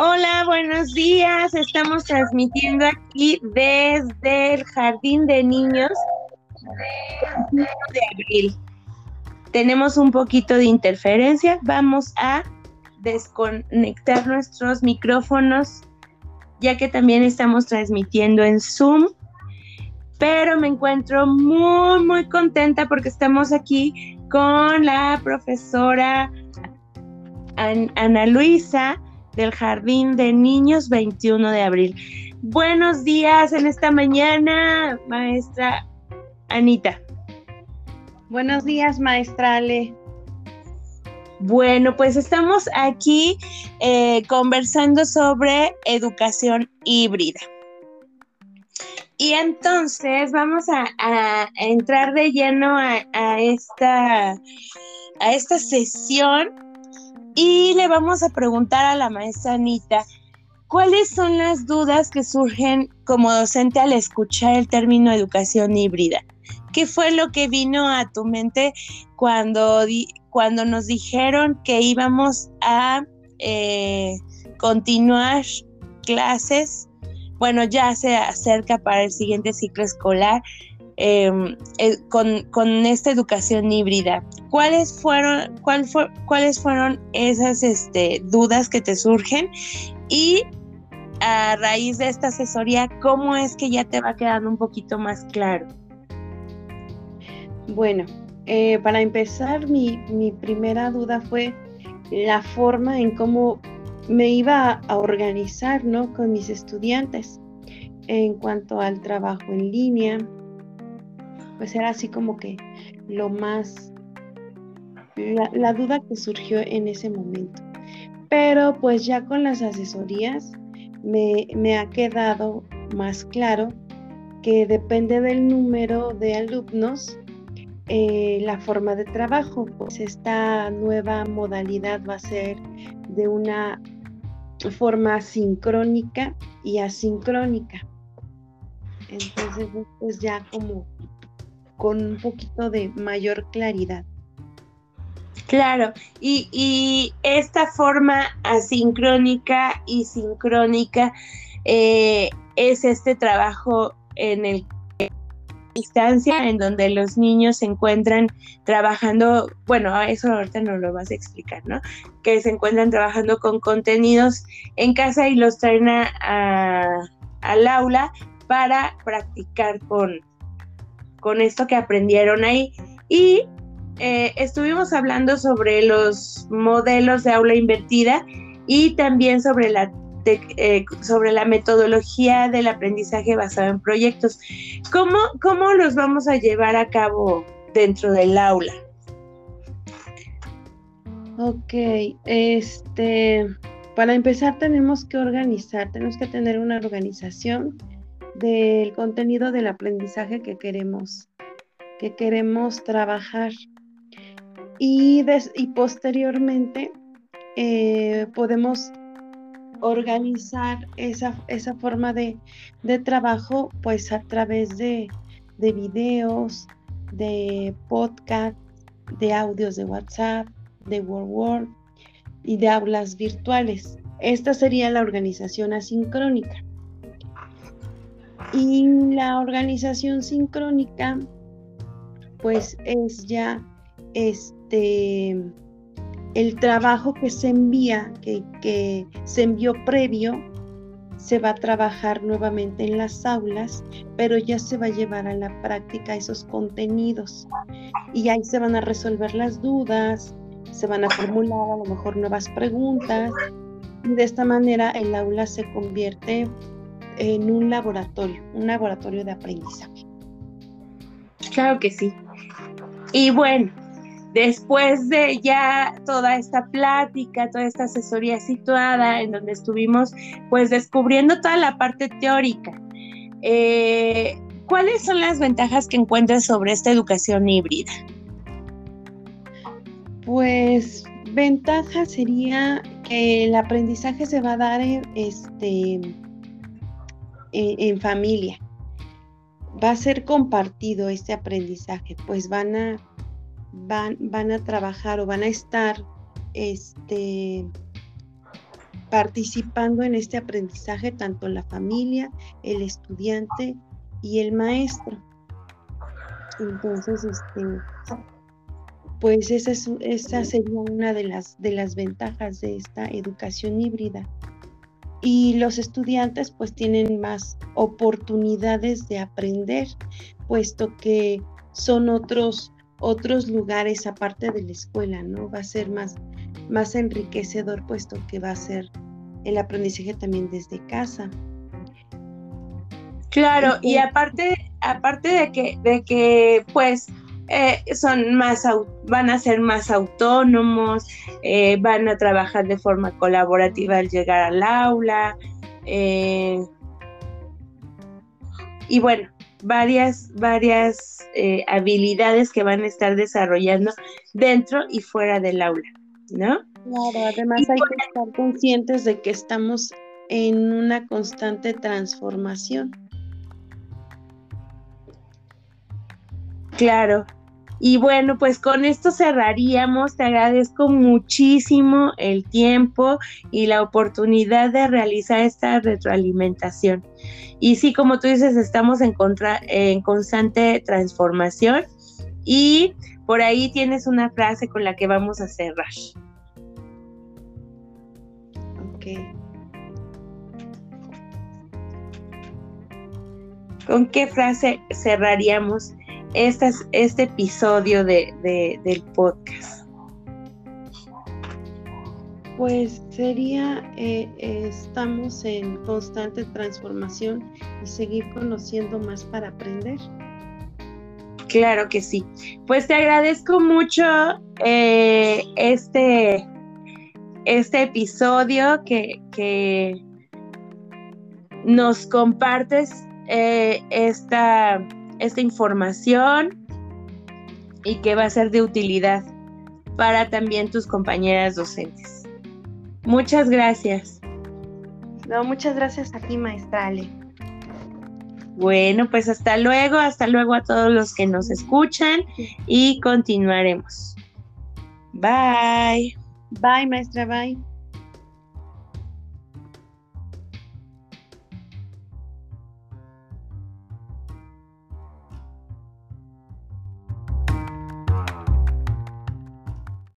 Hola, buenos días. Estamos transmitiendo aquí desde el Jardín de Niños de abril. Tenemos un poquito de interferencia. Vamos a desconectar nuestros micrófonos, ya que también estamos transmitiendo en Zoom. Pero me encuentro muy, muy contenta porque estamos aquí con la profesora Ana Luisa del Jardín de Niños 21 de abril. Buenos días en esta mañana, maestra Anita. Buenos días, maestra Ale. Bueno, pues estamos aquí eh, conversando sobre educación híbrida. Y entonces vamos a, entrar de lleno a, esta, a esta sesión y le vamos a preguntar a la maestra Anita cuáles son las dudas que surgen como docente al escuchar el término educación híbrida. ¿Qué fue lo que vino a tu mente cuando, cuando nos dijeron que íbamos a eh, continuar clases? Bueno, ya se acerca para el siguiente ciclo escolar em, eh, con, esta educación híbrida. ¿Cuáles fueron, cuál cuáles fueron esas este, dudas que te surgen? Y a raíz de esta asesoría, ¿cómo es que ya te va quedando un poquito más claro? Bueno, eh, para empezar, mi, primera duda fue la forma en cómo me iba a organizar ¿no? con mis estudiantes en cuanto al trabajo en línea. Pues era así como que lo más, la, duda que surgió en ese momento. Pero pues ya con las asesorías me, me ha quedado más claro que depende del número de alumnos eh, la forma de trabajo, pues esta nueva modalidad va a ser de una forma sincrónica y asincrónica. Entonces, pues ya como con un poquito de mayor claridad. Claro, y, esta forma asincrónica y sincrónica eh, es este trabajo en el distancia en donde los niños se encuentran trabajando, bueno, eso ahorita no lo vas a explicar, ¿no? Que se encuentran trabajando con contenidos en casa y los traen a, al aula para practicar con, con esto que aprendieron ahí. Y eh, estuvimos hablando sobre los modelos de aula invertida y también sobre la eh, sobre la metodología del aprendizaje basado en proyectos. ¿Cómo, ¿Cómo los vamos a llevar a cabo dentro del aula? Ok, este, para empezar tenemos que organizar, tenemos que tener una organización del contenido del aprendizaje que queremos, que queremos trabajar. Y, y posteriormente eh, podemos organizar esa, esa forma de, trabajo pues a través de, de videos, de podcast, de audios de WhatsApp, de Word y de aulas virtuales. Esta sería la organización asincrónica. Y la organización sincrónica, pues es ya este el trabajo que se envía, que, se envió previo, se va a trabajar nuevamente en las aulas, pero ya se va a llevar a la práctica esos contenidos. Y ahí se van a resolver las dudas, se van a formular a lo mejor nuevas preguntas. Y de esta manera el aula se convierte en un laboratorio, un laboratorio de aprendizaje. Claro que sí. Y bueno, después de ya toda esta plática, toda esta asesoría situada en donde estuvimos pues descubriendo toda la parte teórica, eh, ¿cuáles son las ventajas que encuentras sobre esta educación híbrida? Pues ventaja sería que el aprendizaje se va a dar en, este, en familia. Va a ser compartido este aprendizaje, pues van a van, van a trabajar o van a estar este, participando en este aprendizaje tanto la familia, el estudiante y el maestro. Entonces, este, pues esa, es, esa sería una de las, de las ventajas de esta educación híbrida. Y los estudiantes pues tienen más oportunidades de aprender, puesto que son otros, otros lugares aparte de la escuela, ¿no? Va a ser más, más enriquecedor, puesto que va a ser el aprendizaje también desde casa. Claro, y aparte, aparte de que, de que pues eh, son más, van a ser más autónomos, eh, van a trabajar de forma colaborativa al llegar al aula. Eh, y bueno, varias, varias habilidades que van a estar desarrollando dentro y fuera del aula, ¿no? Claro, además hay que estar conscientes de que estamos en una constante transformación. Claro. Y bueno, pues con esto cerraríamos. Te agradezco muchísimo el tiempo y la oportunidad de realizar esta retroalimentación. Y sí, como tú dices, estamos en, en constante transformación y por ahí tienes una frase con la que vamos a cerrar. Ok. ¿Con qué frase cerraríamos este, este episodio de, del podcast? Pues sería, eh, estamos en constante transformación y seguir conociendo más para aprender. Claro que sí. Pues te agradezco mucho eh, este, este episodio que, que nos compartes eh, esta esta información y que va a ser de utilidad para también tus compañeras docentes. Muchas gracias. No, muchas gracias a ti, maestra Ale. Bueno, pues hasta luego, hasta luego a todos los que nos escuchan y continuaremos. Bye. Bye, maestra, bye.